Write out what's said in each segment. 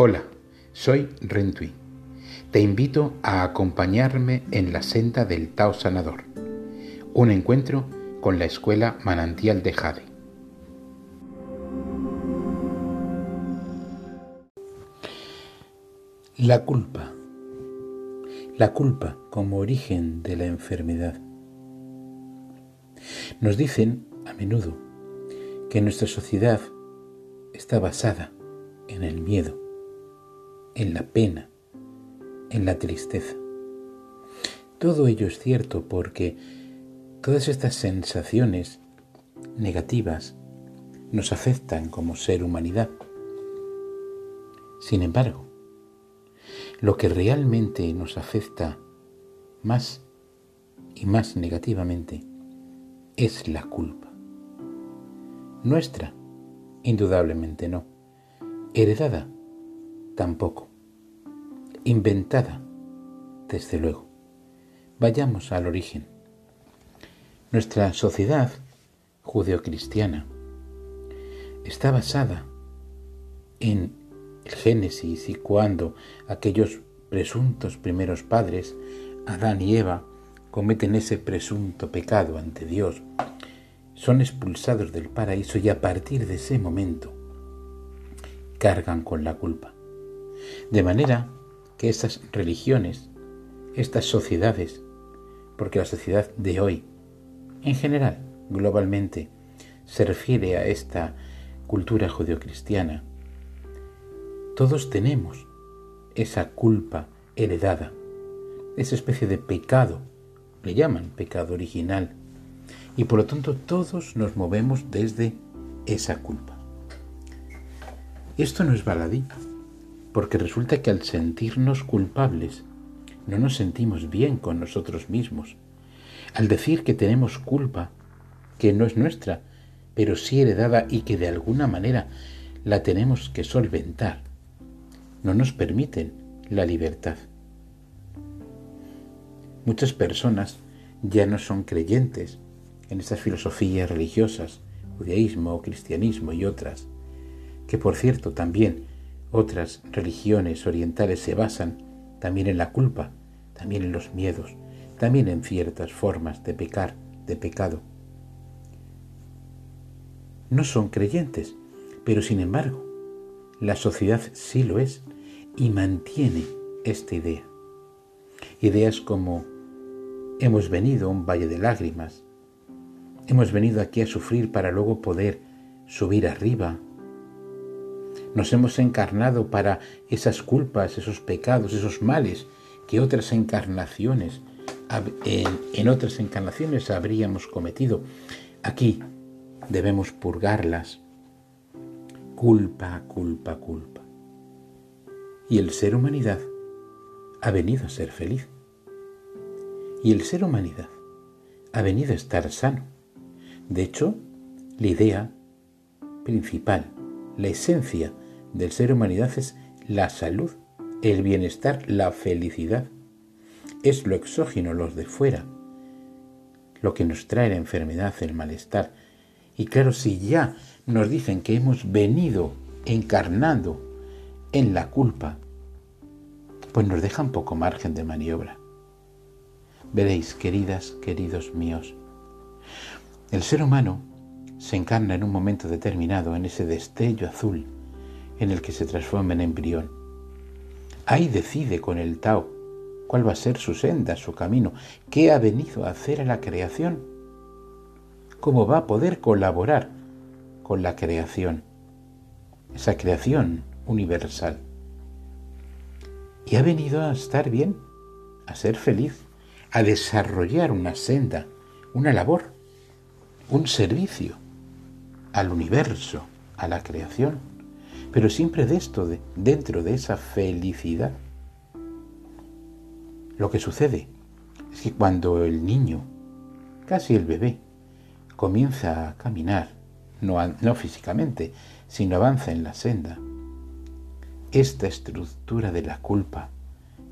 Hola, soy Rentui. Te invito a acompañarme en la senda del Tao Sanador, un encuentro con la escuela Manantial de Jade. La culpa. La culpa como origen de la enfermedad. Nos dicen a menudo que nuestra sociedad está basada en el miedo en la pena, en la tristeza. Todo ello es cierto porque todas estas sensaciones negativas nos afectan como ser humanidad. Sin embargo, lo que realmente nos afecta más y más negativamente es la culpa. Nuestra, indudablemente no. Heredada, tampoco inventada, desde luego. Vayamos al origen. Nuestra sociedad judeocristiana está basada en el Génesis y cuando aquellos presuntos primeros padres, Adán y Eva, cometen ese presunto pecado ante Dios, son expulsados del paraíso y a partir de ese momento cargan con la culpa. De manera que estas religiones, estas sociedades, porque la sociedad de hoy, en general, globalmente, se refiere a esta cultura judeocristiana, todos tenemos esa culpa heredada, esa especie de pecado, le llaman pecado original, y por lo tanto todos nos movemos desde esa culpa. Esto no es baladí, porque resulta que al sentirnos culpables no nos sentimos bien con nosotros mismos. Al decir que tenemos culpa, que no es nuestra, pero sí heredada y que de alguna manera la tenemos que solventar, no nos permiten la libertad. Muchas personas ya no son creyentes en estas filosofías religiosas, judaísmo cristianismo y otras, que por cierto también otras religiones orientales se basan también en la culpa, también en los miedos, también en ciertas formas de pecar, de pecado. No son creyentes, pero sin embargo, la sociedad sí lo es y mantiene esta idea. Ideas como hemos venido a un valle de lágrimas, hemos venido aquí a sufrir para luego poder subir arriba nos hemos encarnado para esas culpas, esos pecados, esos males que otras encarnaciones, en, otras encarnaciones habríamos cometido. Aquí debemos purgarlas. Culpa, culpa, culpa. Y el ser humanidad ha venido a ser feliz. Y el ser humanidad ha venido a estar sano. De hecho, la idea principal la esencia del ser humanidad es la salud, el bienestar, la felicidad. Es lo exógeno, los de fuera, lo que nos trae la enfermedad, el malestar. Y claro, si ya nos dicen que hemos venido encarnando en la culpa, pues nos dejan poco margen de maniobra. Veréis, queridas, queridos míos, el ser humano se encarna en un momento determinado en ese destello azul en el que se transforma en embrión. Ahí decide con el Tao cuál va a ser su senda, su camino, qué ha venido a hacer a la creación, cómo va a poder colaborar con la creación, esa creación universal. Y ha venido a estar bien, a ser feliz, a desarrollar una senda, una labor, un servicio al universo, a la creación, pero siempre de esto, dentro de esa felicidad. Lo que sucede es que cuando el niño, casi el bebé, comienza a caminar, no, no físicamente, sino avanza en la senda, esta estructura de la culpa,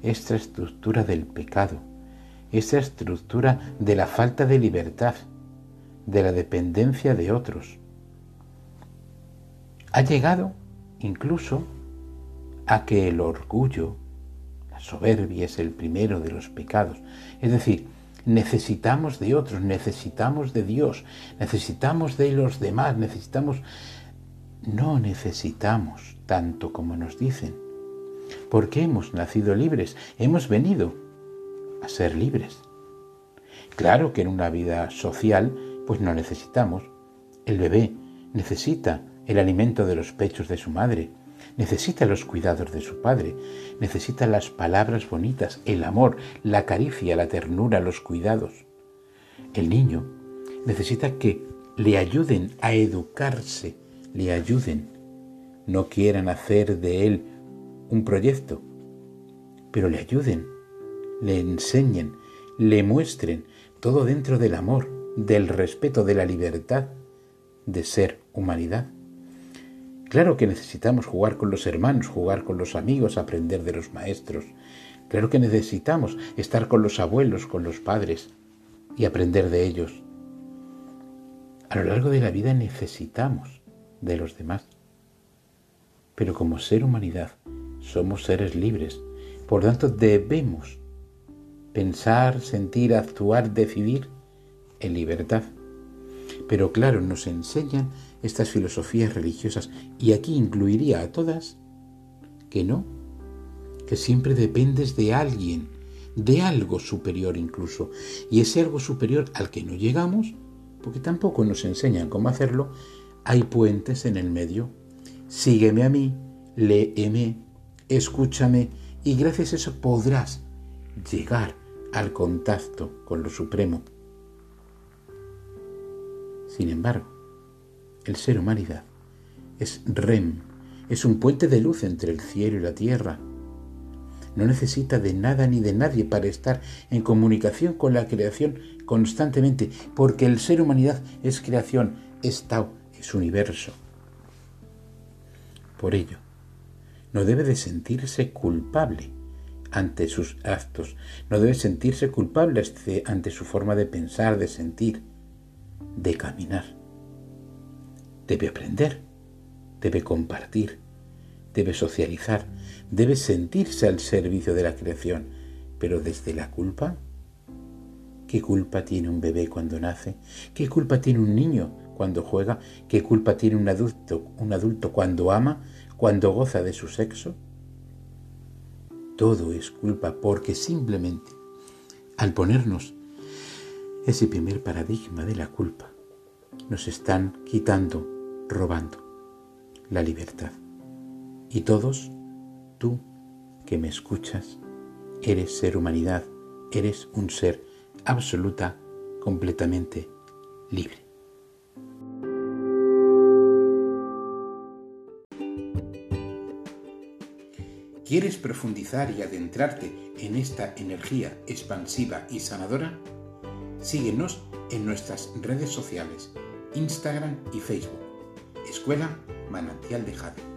esta estructura del pecado, esta estructura de la falta de libertad, de la dependencia de otros, ha llegado incluso a que el orgullo, la soberbia es el primero de los pecados. Es decir, necesitamos de otros, necesitamos de Dios, necesitamos de los demás, necesitamos... No necesitamos tanto como nos dicen, porque hemos nacido libres, hemos venido a ser libres. Claro que en una vida social, pues no necesitamos. El bebé necesita el alimento de los pechos de su madre, necesita los cuidados de su padre, necesita las palabras bonitas, el amor, la caricia, la ternura, los cuidados. El niño necesita que le ayuden a educarse, le ayuden, no quieran hacer de él un proyecto, pero le ayuden, le enseñen, le muestren, todo dentro del amor, del respeto, de la libertad de ser humanidad. Claro que necesitamos jugar con los hermanos, jugar con los amigos, aprender de los maestros. Claro que necesitamos estar con los abuelos, con los padres y aprender de ellos. A lo largo de la vida necesitamos de los demás. Pero como ser humanidad somos seres libres. Por tanto debemos pensar, sentir, actuar, decidir en libertad. Pero claro, nos enseñan estas filosofías religiosas, y aquí incluiría a todas, que no, que siempre dependes de alguien, de algo superior incluso, y ese algo superior al que no llegamos, porque tampoco nos enseñan cómo hacerlo, hay puentes en el medio. Sígueme a mí, léeme, escúchame, y gracias a eso podrás llegar al contacto con lo supremo. Sin embargo, el ser humanidad, es REM, es un puente de luz entre el cielo y la tierra. No necesita de nada ni de nadie para estar en comunicación con la creación constantemente, porque el ser humanidad es creación, es Tao, es universo. Por ello, no debe de sentirse culpable ante sus actos, no debe sentirse culpable ante su forma de pensar, de sentir, de caminar debe aprender, debe compartir, debe socializar, debe sentirse al servicio de la creación, pero desde la culpa. ¿Qué culpa tiene un bebé cuando nace? ¿Qué culpa tiene un niño cuando juega? ¿Qué culpa tiene un adulto, un adulto cuando ama, cuando goza de su sexo? Todo es culpa porque simplemente al ponernos ese primer paradigma de la culpa, nos están quitando robando la libertad. Y todos, tú que me escuchas, eres ser humanidad, eres un ser absoluta, completamente libre. ¿Quieres profundizar y adentrarte en esta energía expansiva y sanadora? Síguenos en nuestras redes sociales, Instagram y Facebook Escuela Manantial de Jade.